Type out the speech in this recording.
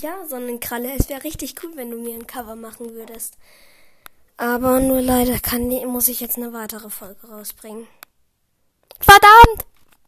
Ja, Sonnenkralle, es wäre richtig cool, wenn du mir ein Cover machen würdest. Aber nur leider kann, muss ich jetzt eine weitere Folge rausbringen.